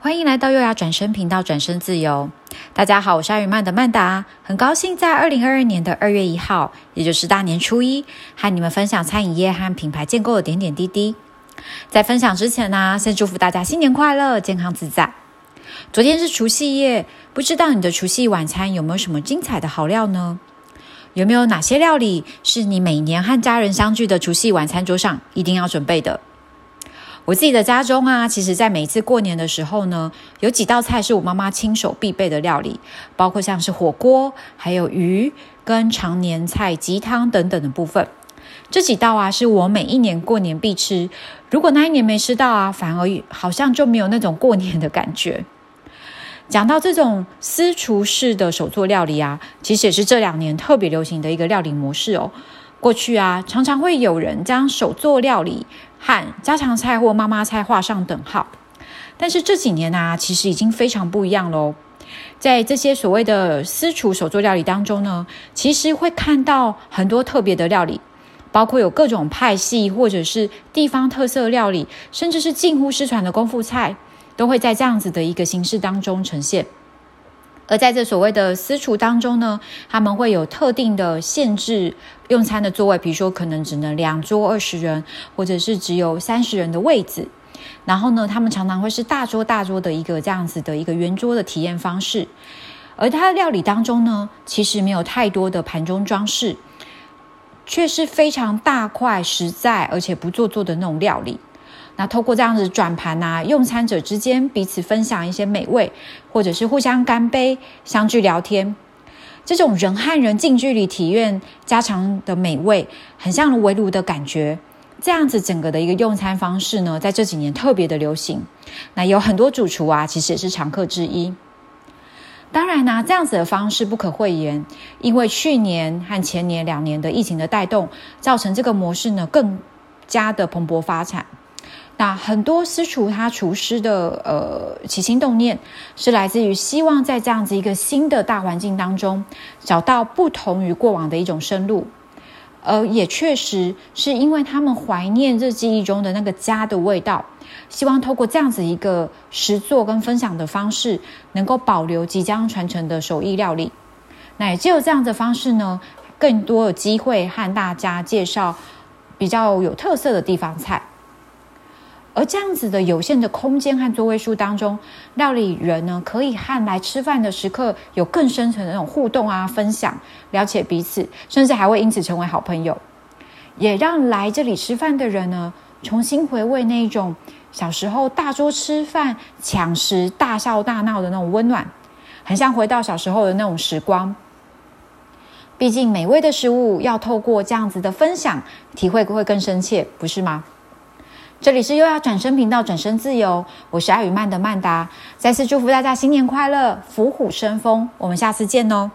欢迎来到优雅转身频道，转身自由。大家好，我是阿宇曼的曼达，很高兴在二零二二年的二月一号，也就是大年初一，和你们分享餐饮业和品牌建构的点点滴滴。在分享之前呢、先祝福大家新年快乐，健康自在。昨天是除夕夜，不知道你的除夕晚餐有没有什么精彩的好料呢？有没有哪些料理是你每年和家人相聚的除夕晚餐桌上一定要准备的？我自己的家中啊，其实在每一次过年的时候呢，有几道菜是我妈妈亲手必备的料理，包括像是火锅，还有鱼跟常年菜、鸡汤等等的部分。这几道啊，是我每一年过年必吃。如果那一年没吃到啊，反而好像就没有那种过年的感觉。讲到这种私厨式的手作料理啊，其实也是这两年特别流行的一个料理模式哦。过去啊，常常会有人将手作料理和家常菜或妈妈菜画上等号，但是这几年啊，其实已经非常不一样喽。在这些所谓的私厨手作料理当中呢，其实会看到很多特别的料理，包括有各种派系或者是地方特色料理，甚至是近乎失传的功夫菜，都会在这样子的一个形式当中呈现。而在这所谓的私厨当中呢，他们会有特定的限制用餐的座位，比如说可能只能两桌二十人，或者是只有三十人的位置。然后呢，他们常常会是大桌大桌的一个这样子的一个圆桌的体验方式。而它的料理当中呢，其实没有太多的盘中装饰，却是非常大块、实在而且不做作的那种料理。那透过这样子转盘啊，用餐者之间彼此分享一些美味，或者是互相干杯、相聚聊天，这种人和人近距离体验家常的美味，很像围炉的感觉。这样子整个的一个用餐方式呢，在这几年特别的流行。那有很多主厨啊，其实也是常客之一。当然呢、啊，这样子的方式不可讳言，因为去年和前年两年的疫情的带动，造成这个模式呢更加的蓬勃发展。那很多私厨他厨师的呃起心动念，是来自于希望在这样子一个新的大环境当中，找到不同于过往的一种生路，呃也确实是因为他们怀念这记忆中的那个家的味道，希望透过这样子一个实作跟分享的方式，能够保留即将传承的手艺料理。那也只有这样的方式呢，更多有机会和大家介绍比较有特色的地方菜。而这样子的有限的空间和座位数当中，料理人呢可以和来吃饭的食客有更深层的那种互动啊，分享、了解彼此，甚至还会因此成为好朋友，也让来这里吃饭的人呢重新回味那一种小时候大桌吃饭、抢食、大笑大闹的那种温暖，很像回到小时候的那种时光。毕竟美味的食物要透过这样子的分享，体会会更深切，不是吗？这里是又要转身频道，转身自由，我是爱与曼的曼达，再次祝福大家新年快乐，虎虎生风，我们下次见哦。